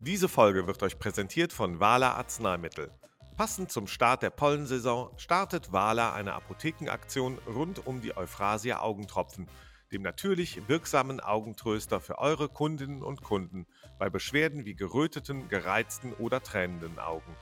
Diese Folge wird euch präsentiert von Wala Arzneimittel. Passend zum Start der Pollensaison startet Wala eine Apothekenaktion rund um die Euphrasia Augentropfen, dem natürlich wirksamen Augentröster für eure Kundinnen und Kunden bei Beschwerden wie geröteten, gereizten oder tränenden Augen.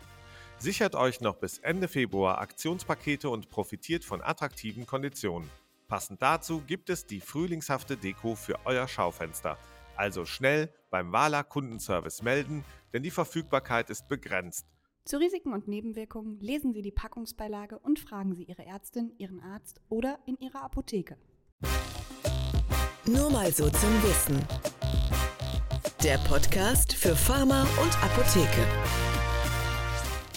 Sichert euch noch bis Ende Februar Aktionspakete und profitiert von attraktiven Konditionen. Passend dazu gibt es die frühlingshafte Deko für euer Schaufenster. Also schnell beim Wala Kundenservice melden, denn die Verfügbarkeit ist begrenzt. Zu Risiken und Nebenwirkungen lesen Sie die Packungsbeilage und fragen Sie Ihre Ärztin, Ihren Arzt oder in Ihrer Apotheke. Nur mal so zum Wissen. Der Podcast für Pharma und Apotheke.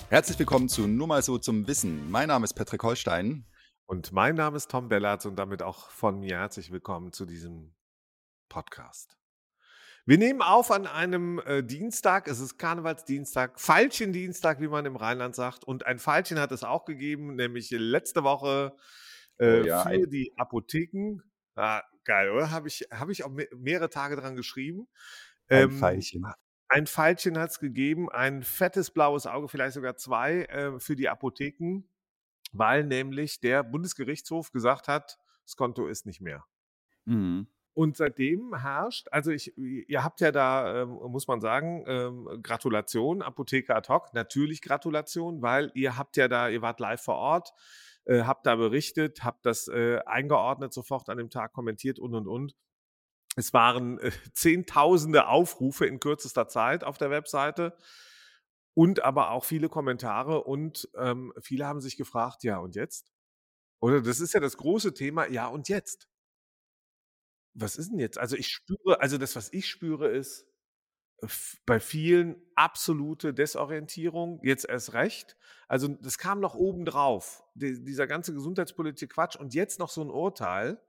Herzlich willkommen zu Nur mal so zum Wissen. Mein Name ist Patrick Holstein. Und mein Name ist Tom Bellatz und damit auch von mir herzlich willkommen zu diesem Podcast. Wir nehmen auf an einem äh, Dienstag, es ist Karnevalsdienstag, Veilchendienstag, wie man im Rheinland sagt. Und ein Veilchen hat es auch gegeben, nämlich letzte Woche äh, oh ja, für die Apotheken. Ah, geil, oder? Habe ich, hab ich auch mehrere Tage dran geschrieben. Ein ähm, Pfeilchen. Ein Pfeilchen hat es gegeben, ein fettes blaues Auge, vielleicht sogar zwei äh, für die Apotheken weil nämlich der Bundesgerichtshof gesagt hat, das Konto ist nicht mehr. Mhm. Und seitdem herrscht, also ich, ihr habt ja da, ähm, muss man sagen, ähm, Gratulation, Apotheker ad hoc, natürlich Gratulation, weil ihr habt ja da, ihr wart live vor Ort, äh, habt da berichtet, habt das äh, eingeordnet, sofort an dem Tag kommentiert und und und. Es waren äh, zehntausende Aufrufe in kürzester Zeit auf der Webseite und aber auch viele Kommentare und ähm, viele haben sich gefragt, ja und jetzt? Oder das ist ja das große Thema, ja und jetzt? Was ist denn jetzt? Also ich spüre, also das, was ich spüre, ist bei vielen absolute Desorientierung, jetzt erst recht. Also das kam noch obendrauf, die, dieser ganze gesundheitspolitische Quatsch und jetzt noch so ein Urteil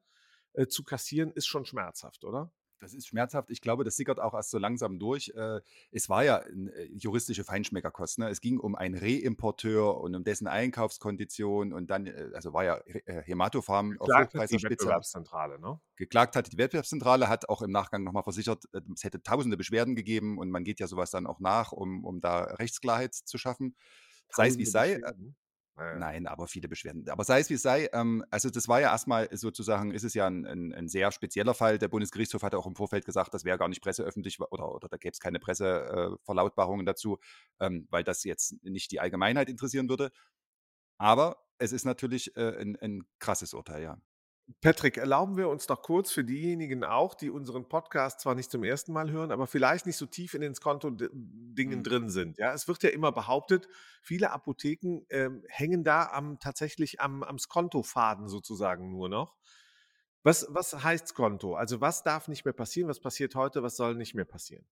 äh, zu kassieren, ist schon schmerzhaft, oder? Das ist schmerzhaft. Ich glaube, das sickert auch erst so langsam durch. Äh, es war ja eine äh, juristische Feinschmeckerkost. Ne? Es ging um einen Reimporteur und um dessen Einkaufskondition und dann, äh, also war ja Hämatofarm auf Hochpreis die Wettbewerbszentrale, ne? Geklagt hat die Wettbewerbszentrale, hat auch im Nachgang nochmal versichert, es hätte tausende Beschwerden gegeben und man geht ja sowas dann auch nach, um, um da Rechtsklarheit zu schaffen. Sei es wie es sei. Beschwerden? Nein, aber viele Beschwerden. Aber sei es wie es sei, ähm, also das war ja erstmal sozusagen, ist es ja ein, ein, ein, sehr spezieller Fall. Der Bundesgerichtshof hatte auch im Vorfeld gesagt, das wäre gar nicht presseöffentlich oder, oder da gäbe es keine Presseverlautbarungen äh, dazu, ähm, weil das jetzt nicht die Allgemeinheit interessieren würde. Aber es ist natürlich äh, ein, ein krasses Urteil, ja. Patrick, erlauben wir uns doch kurz für diejenigen auch, die unseren Podcast zwar nicht zum ersten Mal hören, aber vielleicht nicht so tief in den Skonto-Dingen mhm. drin sind. Ja, es wird ja immer behauptet, viele Apotheken ähm, hängen da am, tatsächlich am, am Skonto-Faden sozusagen nur noch. Was, was heißt Skonto? Also was darf nicht mehr passieren? Was passiert heute? Was soll nicht mehr passieren?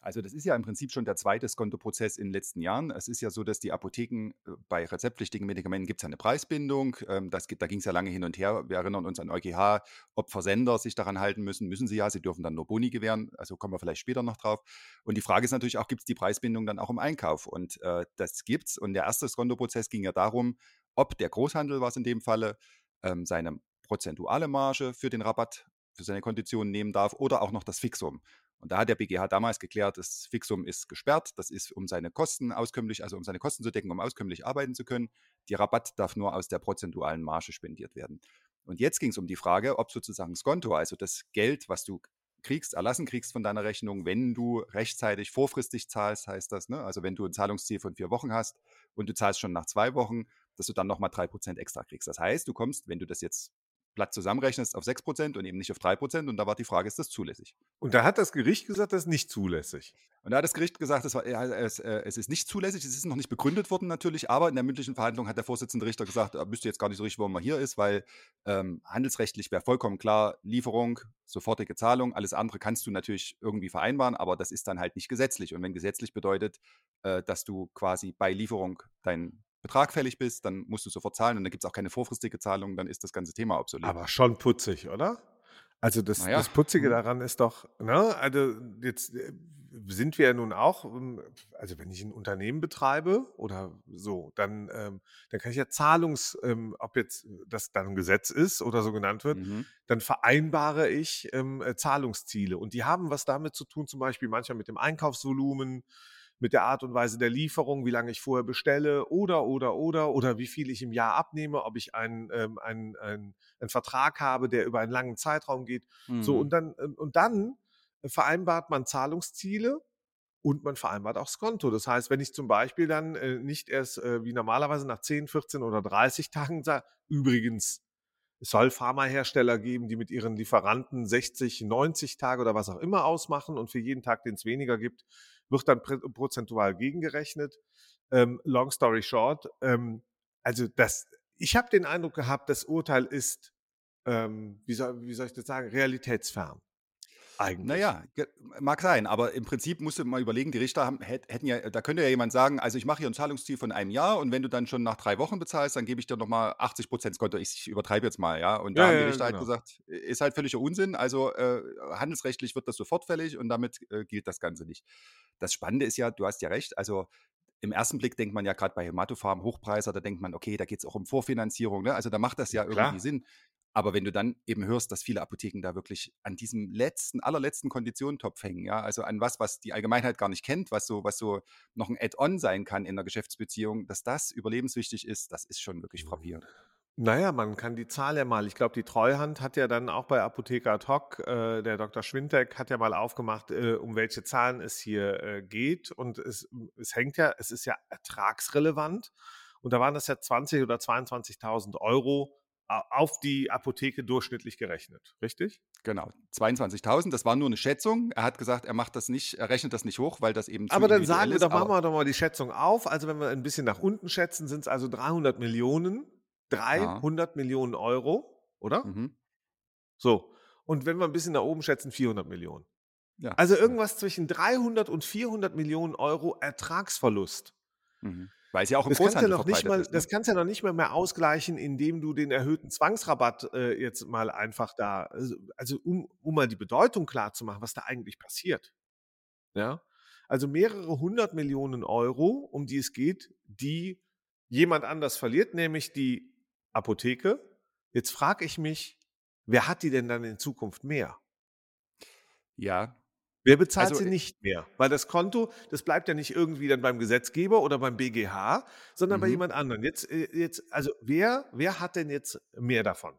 Also das ist ja im Prinzip schon der zweite Skontoprozess in den letzten Jahren. Es ist ja so, dass die Apotheken äh, bei rezeptpflichtigen Medikamenten gibt es ja eine Preisbindung. Ähm, das, da ging es ja lange hin und her. Wir erinnern uns an EuGH, ob Versender sich daran halten müssen. Müssen sie ja, sie dürfen dann nur Boni gewähren. Also kommen wir vielleicht später noch drauf. Und die Frage ist natürlich auch, gibt es die Preisbindung dann auch im Einkauf? Und äh, das es. Und der erste Skontoprozess ging ja darum, ob der Großhandel, was in dem Falle, ähm, seine prozentuale Marge für den Rabatt für seine Konditionen nehmen darf oder auch noch das Fixum. Und da hat der BGH damals geklärt, das Fixum ist gesperrt. Das ist, um seine Kosten auskömmlich, also um seine Kosten zu decken, um auskömmlich arbeiten zu können. Die Rabatt darf nur aus der prozentualen Marge spendiert werden. Und jetzt ging es um die Frage, ob sozusagen das Konto, also das Geld, was du kriegst, erlassen kriegst von deiner Rechnung, wenn du rechtzeitig vorfristig zahlst, heißt das. Ne? Also wenn du ein Zahlungsziel von vier Wochen hast und du zahlst schon nach zwei Wochen, dass du dann nochmal drei Prozent extra kriegst. Das heißt, du kommst, wenn du das jetzt platt zusammenrechnest, auf 6% und eben nicht auf 3%. Und da war die Frage, ist das zulässig? Und da hat das Gericht gesagt, das ist nicht zulässig. Und da hat das Gericht gesagt, es, war, es, äh, es, ist nicht zulässig, es ist noch nicht begründet worden natürlich, aber in der mündlichen Verhandlung hat der Vorsitzende Richter gesagt, er wüsste jetzt gar nicht so richtig, warum man hier ist, weil ähm, handelsrechtlich wäre vollkommen klar, Lieferung, sofortige Zahlung, alles andere kannst du natürlich irgendwie vereinbaren, aber das ist dann halt nicht gesetzlich. Und wenn gesetzlich bedeutet, äh, dass du quasi bei Lieferung dein Betrag fällig bist, dann musst du sofort zahlen und dann gibt es auch keine vorfristige Zahlung, dann ist das ganze Thema obsolet. Aber schon putzig, oder? Also das, ja. das Putzige mhm. daran ist doch, ne, also jetzt, äh, sind wir ja nun auch, ähm, also wenn ich ein Unternehmen betreibe oder so, dann, ähm, dann kann ich ja Zahlungs, ähm, ob jetzt das dann ein Gesetz ist oder so genannt wird, Mhm. dann vereinbare ich ähm, äh, Zahlungsziele. Und die haben was damit zu tun, zum Beispiel manchmal mit dem Einkaufsvolumen, mit der Art und Weise der Lieferung, wie lange ich vorher bestelle oder, oder, oder, oder wie viel ich im Jahr abnehme, ob ich einen, ähm, einen, einen, einen Vertrag habe, der über einen langen Zeitraum geht. So, Mhm. und dann, ähm, und dann vereinbart man Zahlungsziele und man vereinbart auch Skonto. Das heißt, wenn ich zum Beispiel dann äh, nicht erst äh, wie normalerweise nach 10, 14 oder 30 Tagen sage, übrigens, es soll Pharmahersteller geben, die mit ihren Lieferanten 60, 90 Tage oder was auch immer ausmachen und für jeden Tag, den es weniger gibt, wird dann prozentual gegengerechnet. Ähm, long story short, ähm, also das, ich habe den Eindruck gehabt, das Urteil ist, ähm, wie, soll, wie soll ich das sagen, realitätsfern. Eigentlich. Naja, ge- mag sein, aber im Prinzip musst du mal überlegen, die Richter haben, hätt- hätten ja, da könnte ja jemand sagen, also ich mache hier ein Zahlungsziel von einem Jahr und wenn du dann schon nach drei Wochen bezahlst, dann gebe ich dir nochmal 80 Prozent Konto. Ich, ich übertreibe jetzt mal, ja. Und da Ja, haben ja, die ja, Richter halt genau. gesagt, ist halt völliger Unsinn. Also äh, handelsrechtlich wird das sofort fällig und damit äh, gilt das Ganze nicht. Das Spannende ist ja, du hast ja recht, also im ersten Blick denkt man ja gerade bei Hämatofarm, Hochpreiser, da denkt man, okay, da geht es auch um Vorfinanzierung, ne? also da macht das ja Ja, klar. irgendwie Sinn. Aber wenn du dann eben hörst, dass viele Apotheken da wirklich an diesem letzten, allerletzten Konditionentopf hängen, ja, also an was, was die Allgemeinheit gar nicht kennt, was so, was so noch ein Add-on sein kann in der Geschäftsbeziehung, dass das überlebenswichtig ist, das ist schon wirklich frappierend. Naja, man kann die Zahl ja mal, ich glaube, die Treuhand hat ja dann auch bei Apotheker ad hoc, äh, der Dr. Schwintek hat ja mal aufgemacht, äh, um welche Zahlen es hier äh, geht. Und es, es hängt ja, es ist ja ertragsrelevant. Und da waren das ja 20.000 oder 22.000 Euro auf die Apotheke durchschnittlich gerechnet, richtig? Genau, 22.000, das war nur eine Schätzung. Er hat gesagt, er macht das nicht, er rechnet das nicht hoch, weil das eben zu Aber dann sagen wir doch, machen wir doch mal die Schätzung auf. Also wenn wir ein bisschen nach unten schätzen, sind es also 300 Millionen. 300 Millionen Euro, oder? Mhm. So. Und wenn wir ein bisschen nach oben schätzen, 400 Millionen. Ja. Also irgendwas zwischen 300 und 400 Millionen Euro Ertragsverlust. Mhm. Weil es ja auch im Das kannst, ja noch nicht mal, ist. Ne? das kannst ja noch nicht mal mehr ausgleichen, indem du den erhöhten Zwangsrabatt äh, jetzt mal einfach da, also, also um, um mal die Bedeutung klar zu machen, was da eigentlich passiert. Ja? Also mehrere hundert Millionen Euro, um die es geht, die jemand anders verliert, nämlich die Apotheke. Jetzt frage ich mich, wer hat die denn dann in Zukunft mehr? ja, Wer bezahlt Also, sie äh, nicht mehr? Weil das Konto, das bleibt ja nicht irgendwie dann beim Gesetzgeber oder beim BGH, sondern bei Mhm. jemand anderem. Jetzt, äh, jetzt, also wer, wer hat denn jetzt mehr davon?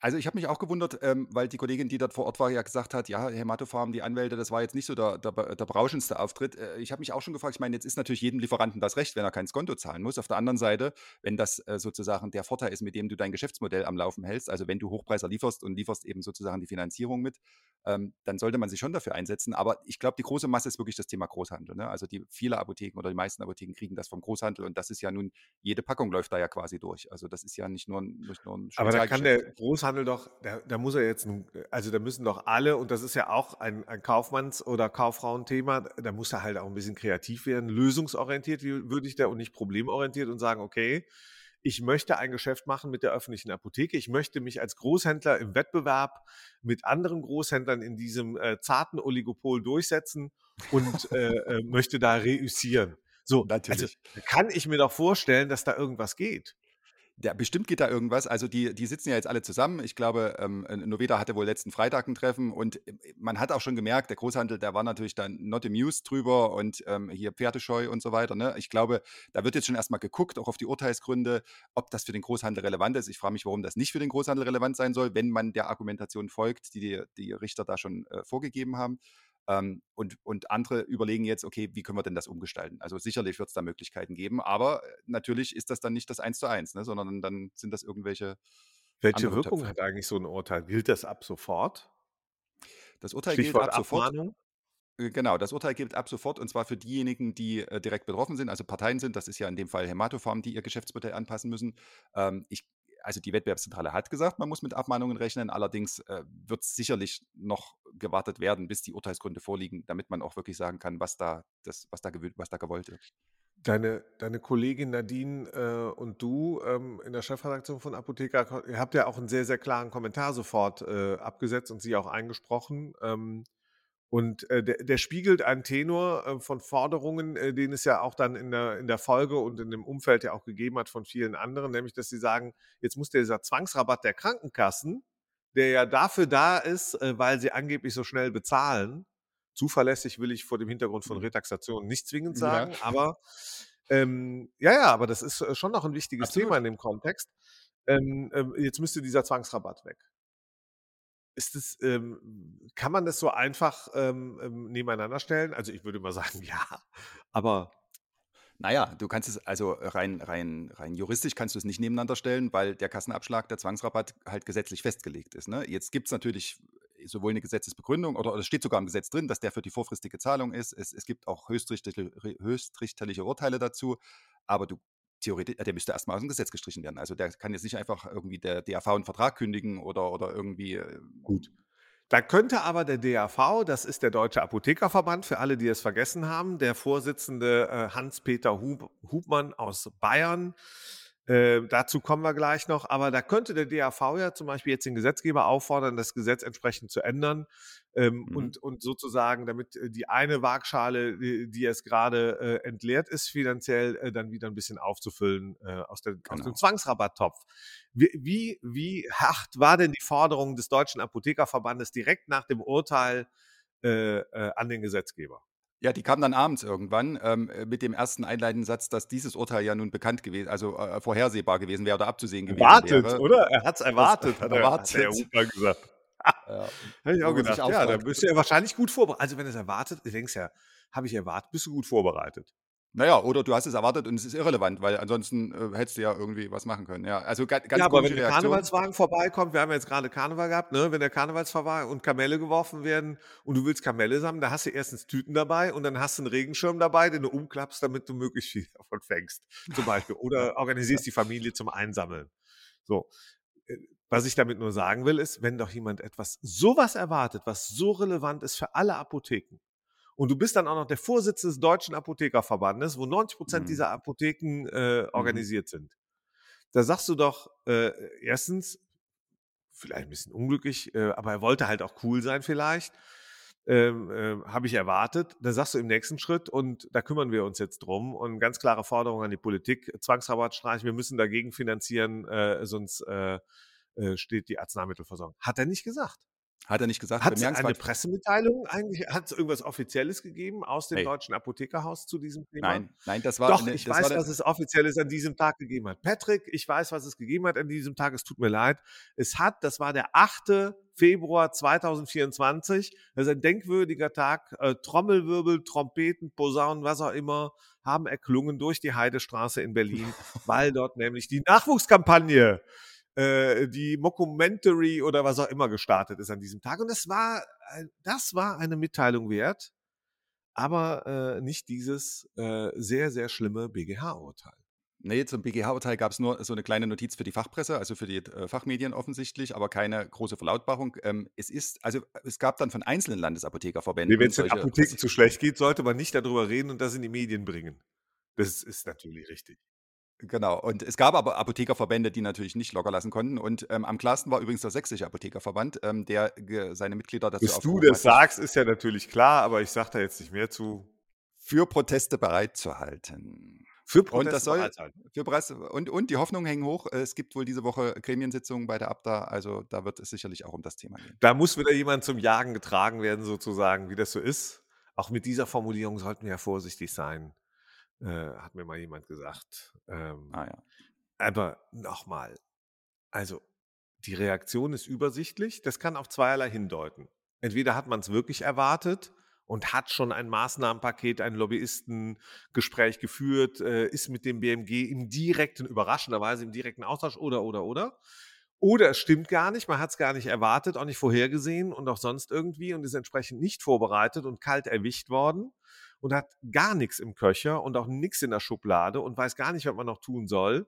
Also ich habe mich auch gewundert, ähm, weil die Kollegin, die dort vor Ort war, ja gesagt hat, ja, Hämatofarm, die Anwälte, das war jetzt nicht so der, der, der berauschendste Auftritt. Äh, ich habe mich auch schon gefragt, ich meine, jetzt ist natürlich jedem Lieferanten das Recht, wenn er kein Skonto zahlen muss. Auf der anderen Seite, wenn das äh, sozusagen der Vorteil ist, mit dem du dein Geschäftsmodell am Laufen hältst, also wenn du Hochpreiser lieferst und lieferst eben sozusagen die Finanzierung mit, ähm, dann sollte man sich schon dafür einsetzen. Aber ich glaube, die große Masse ist wirklich das Thema Großhandel. Ne? Also die viele Apotheken oder die meisten Apotheken kriegen das vom Großhandel und das ist ja nun, jede Packung läuft da ja quasi durch. Also das ist ja nicht nur ein, nicht nur ein Aber da kann der Großhandel doch, da, da muss er jetzt, also da müssen doch alle, und das ist ja auch ein, ein Kaufmanns- oder Kauffrauenthema, da muss er halt auch ein bisschen kreativ werden, lösungsorientiert, wie würde ich da, und nicht problemorientiert und sagen, okay, ich möchte ein Geschäft machen mit der öffentlichen Apotheke. Ich möchte mich als Großhändler im Wettbewerb mit anderen Großhändlern in diesem äh, zarten Oligopol durchsetzen und äh, äh, möchte da reüssieren. So, also Natürlich. da kann ich mir doch vorstellen, dass da irgendwas geht. Ja, bestimmt geht da irgendwas. Also die, die sitzen ja jetzt alle zusammen. Ich glaube, ähm, Noveda hatte wohl letzten Freitag ein Treffen und äh, man hat auch schon gemerkt, der Großhandel, der war natürlich dann not amused drüber und ähm, hier Pferdescheu und so weiter. Ne? Ich glaube, da wird jetzt schon erstmal geguckt, auch auf die Urteilsgründe, ob das für den Großhandel relevant ist. Ich frage mich, warum das nicht für den Großhandel relevant sein soll, wenn man der Argumentation folgt, die die, die Richter da schon äh, vorgegeben haben. Ähm, und, und andere überlegen jetzt, okay, wie können wir denn das umgestalten? Also sicherlich wird es da Möglichkeiten geben, aber äh, natürlich ist das dann nicht das Eins zu eins, ne, sondern dann sind das irgendwelche Welche Wirkung Töpfe. hat eigentlich so ein Urteil? Gilt das ab sofort? Das Urteil gilt Stichwort ab sofort. Abmahnung? Äh, Genau, das Urteil gilt ab sofort und zwar für diejenigen, die äh, direkt betroffen sind, also Parteien sind. Das ist ja in dem Fall Hämatofarm, die ihr Geschäftsmodell anpassen müssen. Ähm, ich, also die Wettbewerbszentrale hat gesagt, man muss mit Abmahnungen rechnen. Allerdings äh, wird sicherlich noch gewartet werden, bis die Urteilsgründe vorliegen, damit man auch wirklich sagen kann, was da, das, was da, was da gewollt wird. Deine, deine Kollegin Nadine äh, und du ähm, in der Chefredaktion von Apotheker, ihr habt ja auch einen sehr, sehr klaren Kommentar sofort äh, abgesetzt und sie auch eingesprochen. Ähm, Und äh, der, der, spiegelt einen Tenor äh, von Forderungen, äh, den es ja auch dann in der, in der Folge und in dem Umfeld ja auch gegeben hat von vielen anderen, nämlich dass sie sagen, jetzt muss dieser Zwangsrabatt der Krankenkassen, der ja dafür da ist, äh, weil sie angeblich so schnell bezahlen, zuverlässig will ich vor dem Hintergrund von mhm. Retaxation nicht zwingend sagen, ja. aber ähm, ja, ja, aber das ist äh, schon noch ein wichtiges Absolut. Thema in dem Kontext. Ähm, ähm, jetzt müsste dieser Zwangsrabatt weg. Ist es, ähm, kann man das so einfach ähm, ähm, nebeneinander stellen? Also ich würde mal sagen, ja, aber naja, du kannst es, also rein, rein, rein juristisch kannst du es nicht nebeneinander stellen, weil der Kassenabschlag, der Zwangsrabatt halt gesetzlich festgelegt ist. Ne? Jetzt gibt es natürlich sowohl eine Gesetzesbegründung oder, es steht sogar im Gesetz drin, dass der für die vorfristige Zahlung ist. Es, es gibt auch höchstrichterliche, höchstrichterliche Urteile dazu, aber du theoretisch, der müsste erstmal aus dem Gesetz gestrichen werden. Also der kann jetzt nicht einfach irgendwie der DAV einen Vertrag kündigen oder, oder irgendwie. Äh, Gut. Da könnte aber der DAV, das ist der Deutsche Apothekerverband, für alle, die es vergessen haben, der Vorsitzende äh, Hans-Peter Hub, Hubmann aus Bayern, äh, dazu kommen wir gleich noch. Aber da könnte der DAV ja zum Beispiel jetzt den Gesetzgeber auffordern, das Gesetz entsprechend zu ändern ähm, mhm. und, und sozusagen, damit äh, die eine Waagschale, die, die jetzt gerade äh, entleert ist, finanziell äh, dann wieder ein bisschen aufzufüllen äh, aus, der, genau. aus dem genau. Zwangsrabatttopf. Wie, wie, wie hart war denn die Forderung des Deutschen Apothekerverbandes direkt nach dem Urteil an den Gesetzgeber? Ja, die kam dann abends irgendwann ähm, äh, mit dem ersten einleitenden Satz, dass dieses Urteil ja nun bekannt gewesen, also äh, vorhersehbar gewesen wäre oder abzusehen gewesen erwartet, wäre. oder? Er hat es erwartet, hat, erwartet. Hat der Huber gesagt. ja. Hätte ich auch gedacht, ja, da bist du ja wahrscheinlich gut vorbereitet. Also wenn es erwartet, du denkst ja, habe ich erwartet, bist du gut vorbereitet. Naja, oder du hast es erwartet und es ist irrelevant, weil ansonsten äh, hättest du ja irgendwie was machen können. Ja, also ganz, ganz ja aber wenn der Karnevalswagen vorbeikommt, wir haben jetzt gerade Karneval gehabt, ne? wenn der Karnevalswagen und Kamelle geworfen werden und du willst Kamelle sammeln, da hast du erstens Tüten dabei und dann hast du einen Regenschirm dabei, den du umklappst, damit du möglichst viel davon fängst, zum Beispiel. Oder organisierst die Familie zum Einsammeln. So. Äh, was ich damit nur sagen will, ist, wenn doch jemand etwas sowas erwartet, was so relevant ist für alle Apotheken, und du bist dann auch noch der Vorsitzende des Deutschen Apothekerverbandes, wo 90 Prozent mhm. dieser Apotheken äh, mhm. organisiert mhm. sind. Da sagst du doch äh, erstens, vielleicht ein bisschen unglücklich, äh, aber er wollte halt auch cool sein vielleicht. Ähm, äh, habe ich erwartet. Da sagst du im nächsten Schritt und da kümmern wir uns jetzt drum und ganz klare Forderung an die Politik, Zwangsrabatt streichen, wir müssen dagegen finanzieren, äh, sonst äh, äh, steht die Arzneimittelversorgung. Hat er nicht gesagt. Hat er nicht gesagt? Hat es eine Pressemitteilung eigentlich? Hat es irgendwas Offizielles gegeben aus dem hey. Deutschen Apothekerhaus zu diesem Thema? Nein, nein, das war. Doch, eine, ich weiß, was es Offizielles an diesem Tag gegeben hat. Patrick, ich weiß, was es gegeben hat an diesem Tag. Es tut mir leid. Es hat, das war der 8. Februar 2024. Das ist ein denkwürdiger Tag. Äh, Trommelwirbel, Trompeten, Posaunen, was auch immer, haben erklungen durch die Heidestraße in Berlin, weil dort nämlich die Nachwuchskampagne äh, die Mockumentary oder was auch immer gestartet ist an diesem Tag. Und das war, das war eine Mitteilung wert, aber äh, nicht dieses äh, sehr, sehr schlimme BGH-Urteil. Nee, zum BGH-Urteil gab es nur so eine kleine Notiz für die Fachpresse, also für die äh, Fachmedien offensichtlich, aber keine große Verlautbarung. Ähm, es ist, also es gab dann von einzelnen Landesapothekerverbänden. Nee, Wenn es den Apotheken zu schlecht geht, sollte man nicht darüber reden und das in die Medien bringen. Das ist natürlich richtig. Genau, und es gab aber Apothekerverbände, die natürlich nicht locker lassen konnten. Und ähm, am klarsten war übrigens der Sächsische Apothekerverband, ähm, der seine Mitglieder dazu Dass du das sagst, ist ja natürlich klar, aber ich sage da jetzt nicht mehr zu. Für Proteste bereit zu halten. Für Proteste und das soll, für Preis, und, und die Hoffnungen hängen hoch. Es gibt wohl diese Woche Gremiensitzungen bei der Abda, also da wird es sicherlich auch um das Thema gehen. Da muss wieder jemand zum Jagen getragen werden, sozusagen, wie das so ist. Auch mit dieser Formulierung sollten wir ja vorsichtig sein. Äh, hat mir mal jemand gesagt. Ähm, ah ja. Aber nochmal, also die Reaktion ist übersichtlich. Das kann auf zweierlei hindeuten. Entweder hat man es wirklich erwartet und hat schon ein Maßnahmenpaket, ein Lobbyistengespräch geführt, äh, ist mit dem BMG im direkten, überraschenderweise im direkten Austausch oder, oder, oder. Oder es stimmt gar nicht, man hat es gar nicht erwartet, auch nicht vorhergesehen und auch sonst irgendwie und ist entsprechend nicht vorbereitet und kalt erwischt worden und hat gar nichts im Köcher und auch nichts in der Schublade und weiß gar nicht, was man noch tun soll,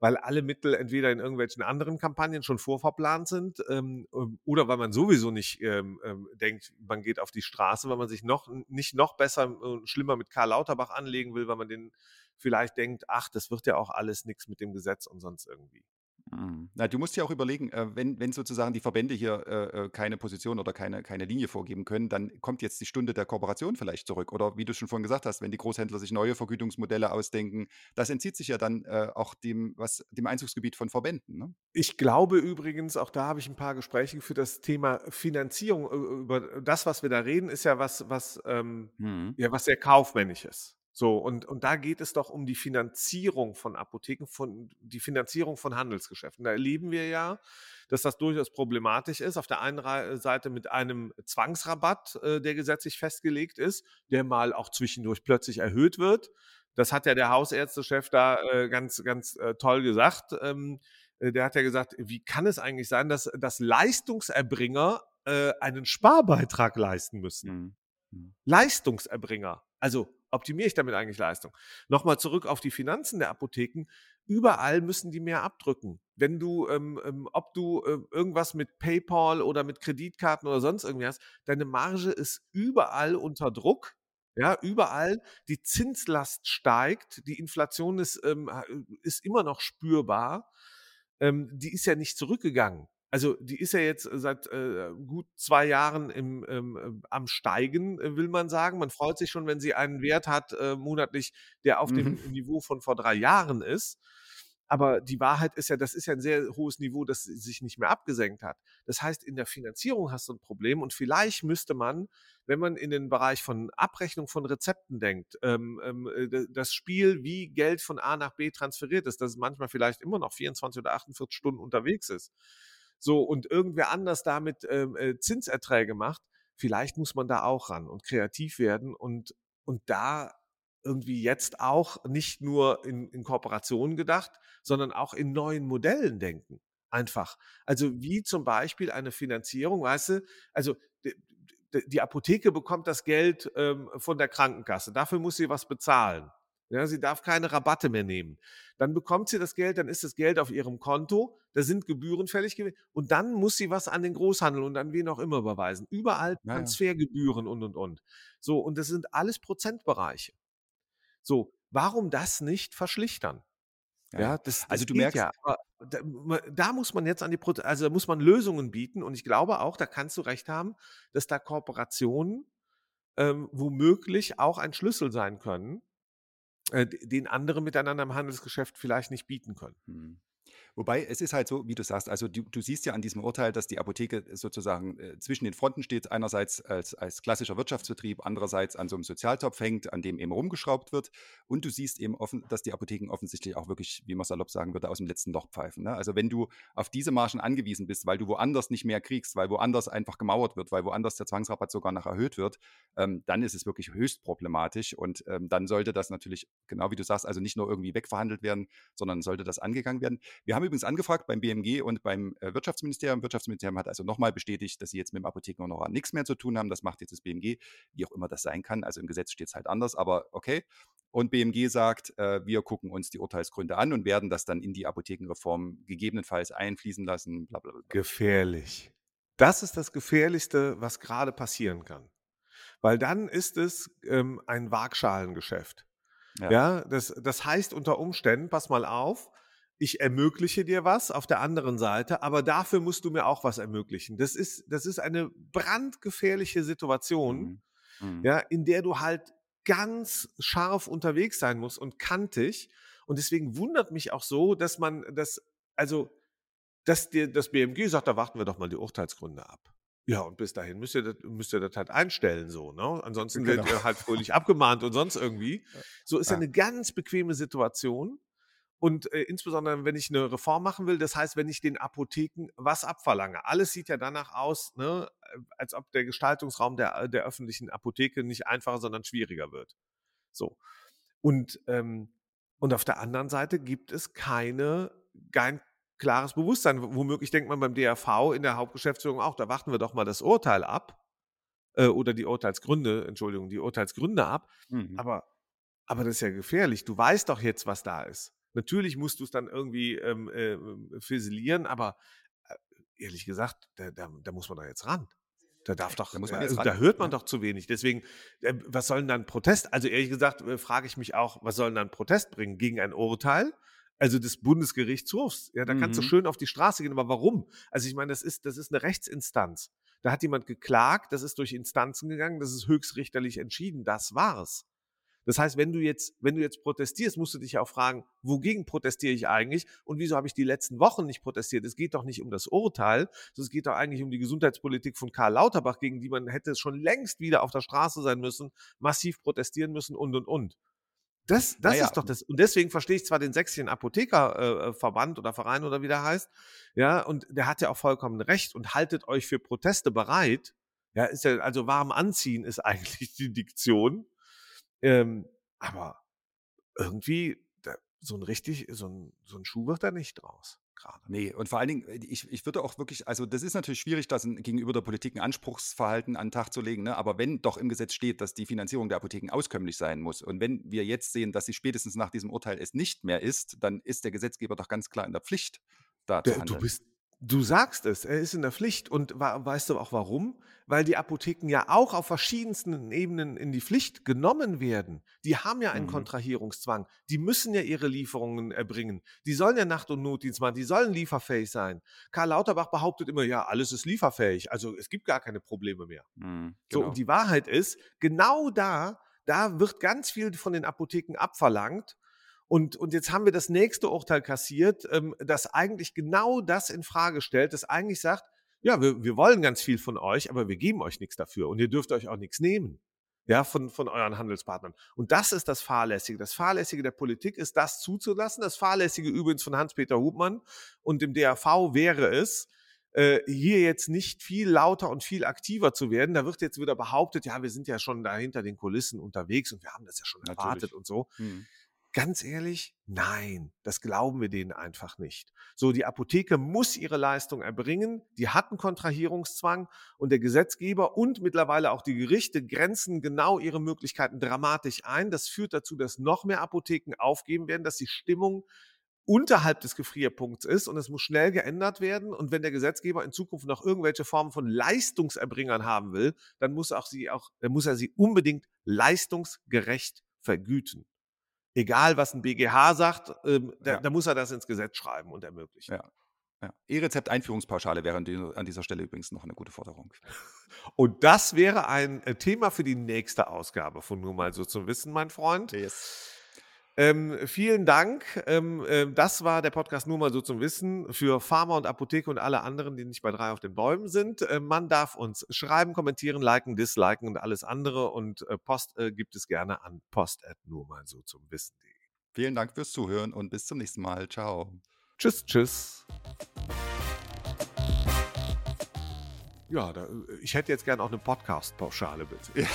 weil alle Mittel entweder in irgendwelchen anderen Kampagnen schon vorverplant sind ähm, ähm, oder weil man sowieso nicht ähm, ähm, denkt, man geht auf die Straße, weil man sich noch nicht noch besser und schlimmer mit Karl Lauterbach anlegen will, weil man den vielleicht denkt, ach, das wird ja auch alles nichts mit dem Gesetz und sonst irgendwie. Mhm. Na, du musst ja auch überlegen, äh, wenn wenn sozusagen die Verbände hier, äh, äh, keine Position oder keine keine Linie vorgeben können, dann kommt jetzt die Stunde der Kooperation vielleicht zurück. Oder wie du schon vorhin gesagt hast, wenn die Großhändler sich neue Vergütungsmodelle ausdenken, das entzieht sich ja dann, auch dem was dem Einzugsgebiet von Verbänden, ne? Ich glaube übrigens, auch da habe ich ein paar Gespräche für das Thema Finanzierung. Über das, was wir da reden, ist ja was was, ähm Mhm. ja, was sehr kaufmännisches. So, und und da geht es doch um die Finanzierung von Apotheken, von die Finanzierung von Handelsgeschäften. Da erleben wir ja, dass das durchaus problematisch ist. Auf der einen Seite mit einem Zwangsrabatt, äh, der gesetzlich festgelegt ist, der mal auch zwischendurch plötzlich erhöht wird. Das hat ja der Hausärztechef da, äh, ganz ganz, äh, toll gesagt. Ähm, äh, der hat ja gesagt: „Wie kann es eigentlich sein, dass dass Leistungserbringer, äh, einen Sparbeitrag leisten müssen?“ Mhm. Mhm. Leistungserbringer. Also optimiere ich damit eigentlich Leistung? Nochmal zurück auf die Finanzen der Apotheken. Überall müssen die mehr abdrücken. Wenn du, ähm, ähm, ob du äh, irgendwas mit PayPal oder mit Kreditkarten oder sonst irgendwie hast, deine Marge ist überall unter Druck. Ja, überall. Die Zinslast steigt, die Inflation ist, ähm, ist immer noch spürbar. Ähm, die ist ja nicht zurückgegangen. Also die ist ja jetzt seit äh, gut zwei Jahren im, ähm, ähm, am Steigen, äh, will man sagen. Man freut sich schon, wenn sie einen Wert hat äh, monatlich, der auf Mhm. dem Niveau von vor drei Jahren ist. Aber die Wahrheit ist ja, das ist ja ein sehr hohes Niveau, das sich nicht mehr abgesenkt hat. Das heißt, in der Finanzierung hast du ein Problem und vielleicht müsste man, wenn man in den Bereich von Abrechnung von Rezepten denkt, ähm, ähm, äh, das Spiel, wie Geld von A nach B transferiert ist, dass es manchmal vielleicht immer noch 24 oder 48 Stunden unterwegs ist. So, und irgendwer anders damit ähm, äh, Zinserträge macht, vielleicht muss man da auch ran und kreativ werden und, und da irgendwie jetzt auch nicht nur in, in Kooperationen gedacht, sondern auch in neuen Modellen denken. Einfach. Also wie zum Beispiel eine Finanzierung, weißt du, also die Apotheke bekommt das Geld ähm, von der Krankenkasse. Dafür muss sie was bezahlen. Ja, sie darf keine Rabatte mehr nehmen. Dann bekommt sie das Geld, dann ist das Geld auf ihrem Konto, da sind Gebühren fällig gewesen und dann muss sie was an den Großhandel und an wen auch immer überweisen. Überall Ja, ja. Transfergebühren und und und. So, und das sind alles Prozentbereiche. So, warum das nicht verschlichtern? Ja, Ja, das, das Also, du merkst ja. Aber da, da muss man jetzt an die, Prote also da muss man Lösungen bieten und ich glaube auch, da kannst du recht haben, dass da Kooperationen ähm, womöglich auch ein Schlüssel sein können, den andere miteinander im Handelsgeschäft vielleicht nicht bieten können. Wobei, es ist halt so, wie du sagst, also du, du siehst ja an diesem Urteil, dass die Apotheke sozusagen äh, zwischen den Fronten steht, einerseits als, als klassischer Wirtschaftsbetrieb, andererseits an so einem Sozialtopf hängt, an dem eben rumgeschraubt wird. Und du siehst eben offen, dass die Apotheken offensichtlich auch wirklich, wie man salopp sagen würde, aus dem letzten Loch pfeifen. Ne? Also wenn du auf diese Margen angewiesen bist, weil du woanders nicht mehr kriegst, weil woanders einfach gemauert wird, weil woanders der Zwangsrabatt sogar noch erhöht wird, ähm, dann ist es wirklich höchst problematisch. Und ähm, dann sollte das natürlich, genau wie du sagst, also nicht nur irgendwie wegverhandelt werden, sondern sollte das angegangen werden. Wir haben übrigens angefragt beim BMG und beim äh, Wirtschaftsministerium. Wirtschaftsministerium hat also nochmal bestätigt, dass sie jetzt mit dem Apothekenhonorar nichts mehr zu tun haben. Das macht jetzt das BMG, wie auch immer das sein kann. Also im Gesetz steht es halt anders, aber okay. Und BMG sagt, äh, wir gucken uns die Urteilsgründe an und werden das dann in die Apothekenreform gegebenenfalls einfließen lassen. Bla bla bla. Gefährlich. Das ist das Gefährlichste, was gerade passieren kann. Weil dann ist es ähm, ein Waagschalengeschäft. Ja. Ja, das, das heißt unter Umständen, pass mal auf, ich ermögliche dir was auf der anderen Seite, aber dafür musst du mir auch was ermöglichen. Das ist, das ist eine brandgefährliche Situation, Mhm. Mhm. ja, in der du halt ganz scharf unterwegs sein musst und kantig. Und deswegen wundert mich auch so, dass man das, also, dass dir das BMG sagt, da warten wir doch mal die Urteilsgründe ab. Ja, und bis dahin müsst ihr das, müsst ihr das halt einstellen, so, ne? Ansonsten Genau. werdet ihr halt fröhlich abgemahnt und sonst irgendwie. So ist ja Ja. eine ganz bequeme Situation. Und äh, insbesondere, wenn ich eine Reform machen will, das heißt, wenn ich den Apotheken was abverlange. Alles sieht ja danach aus, ne, äh, als ob der Gestaltungsraum der, der öffentlichen Apotheke nicht einfacher, sondern schwieriger wird. So. Und, ähm, und auf der anderen Seite gibt es keine, kein klares Bewusstsein. Womöglich denkt man beim DRV in der Hauptgeschäftsführung auch, da warten wir doch mal das Urteil ab. Äh, oder die Urteilsgründe, Entschuldigung, die Urteilsgründe ab. Mhm. Aber, aber das ist ja gefährlich. Du weißt doch jetzt, was da ist. Natürlich musst du es dann irgendwie ähm, äh, fisilieren, aber äh, ehrlich gesagt, da, da, da muss man doch jetzt ran. Da darf doch, Da äh, jetzt also ran, da hört man ja. doch zu wenig. Deswegen, äh, was soll denn dann Protest? Also ehrlich gesagt, äh, frage ich mich auch, was soll denn dann Protest bringen gegen ein Urteil? also des Bundesgerichtshofs. Ja, da kannst du Mhm. schön auf die Straße gehen, aber warum? Also ich meine, das ist, das ist eine Rechtsinstanz. Da hat jemand geklagt, das ist durch Instanzen gegangen, das ist höchstrichterlich entschieden, das war's. Das heißt, wenn du jetzt, wenn du jetzt protestierst, musst du dich auch fragen, wogegen protestiere ich eigentlich und wieso habe ich die letzten Wochen nicht protestiert? Es geht doch nicht um das Urteil, sondern es geht doch eigentlich um die Gesundheitspolitik von Karl Lauterbach, gegen die man hätte schon längst wieder auf der Straße sein müssen, massiv protestieren müssen und und und. Das, das Naja. ist doch das. Und deswegen verstehe ich zwar den sächsischen Apothekerverband äh, oder Verein oder wie der heißt, ja, und der hat ja auch vollkommen recht und haltet euch für Proteste bereit. Ja, ist ja, also warm anziehen ist eigentlich die Diktion. Ähm, aber irgendwie, da, so ein richtig, so ein, so ein Schuh wird da nicht draus, gerade. Nee, und vor allen Dingen, äh, ich, ich würde auch wirklich, also das ist natürlich schwierig, das gegenüber der Politik ein Anspruchsverhalten an den Tag zu legen, ne? aber wenn doch im Gesetz steht, dass die Finanzierung der Apotheken auskömmlich sein muss und wenn wir jetzt sehen, dass sie spätestens nach diesem Urteil es nicht mehr ist, dann ist der Gesetzgeber doch ganz klar in der Pflicht, da zu Der, du handeln. bist, du sagst es, er ist in der Pflicht. Und weißt du auch warum? Weil die Apotheken ja auch auf verschiedensten Ebenen in die Pflicht genommen werden. Die haben ja einen Mhm. Kontrahierungszwang. Die müssen ja ihre Lieferungen erbringen. Die sollen ja Nacht- und Notdienst machen. Die sollen lieferfähig sein. Karl Lauterbach behauptet immer, ja, alles ist lieferfähig. Also es gibt gar keine Probleme mehr. Mhm, So, genau. und die Wahrheit ist, genau da, da wird ganz viel von den Apotheken abverlangt. Und, und jetzt haben wir das nächste Urteil kassiert, ähm, das eigentlich genau das in Frage stellt, das eigentlich sagt, ja, wir, wir wollen ganz viel von euch, aber wir geben euch nichts dafür und ihr dürft euch auch nichts nehmen. Ja, von, von euren Handelspartnern. Und das ist das Fahrlässige. Das Fahrlässige der Politik ist, das zuzulassen. Das Fahrlässige übrigens von Hans-Peter Hubmann und dem DAV wäre es, äh, hier jetzt nicht viel lauter und viel aktiver zu werden. Da wird jetzt wieder behauptet, ja, wir sind ja schon da hinter den Kulissen unterwegs und wir haben das ja schon Natürlich. erwartet und so. Mhm. Ganz ehrlich, nein, das glauben wir denen einfach nicht. So, die Apotheke muss ihre Leistung erbringen, die hat einen Kontrahierungszwang und der Gesetzgeber und mittlerweile auch die Gerichte grenzen genau ihre Möglichkeiten dramatisch ein. Das führt dazu, dass noch mehr Apotheken aufgeben werden, dass die Stimmung unterhalb des Gefrierpunkts ist und es muss schnell geändert werden. Und wenn der Gesetzgeber in Zukunft noch irgendwelche Formen von Leistungserbringern haben will, dann muss, auch sie auch, dann muss er sie unbedingt leistungsgerecht vergüten. Egal, was ein BGH sagt, ähm, da, Ja. da muss er das ins Gesetz schreiben und ermöglichen. Ja. Ja. E-Rezept-Einführungspauschale wäre an die- an dieser Stelle übrigens noch eine gute Forderung. Und das wäre ein äh, Thema für die nächste Ausgabe von Nur mal so zum Wissen, mein Freund. Yes. Ähm, vielen Dank. Ähm, ähm, das war der Podcast Nur mal so zum Wissen für Pharma und Apotheke und alle anderen, die nicht bei drei auf den Bäumen sind. Ähm, man darf uns schreiben, kommentieren, liken, disliken und alles andere. Und äh, Post äh, gibt es gerne an post nur mal so zum Wissen.de. Vielen Dank fürs Zuhören und bis zum nächsten Mal. Ciao. Tschüss, tschüss. Ja, da, ich hätte jetzt gerne auch eine Podcast-Pauschale, bitte. Ja.